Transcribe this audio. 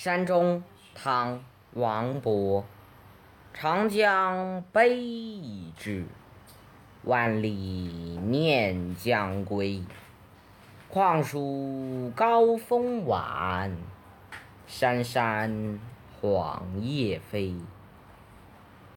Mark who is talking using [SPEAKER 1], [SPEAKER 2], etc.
[SPEAKER 1] 山中唐王勃长江悲已滞万里念将归况属高风晚山山黄叶飞。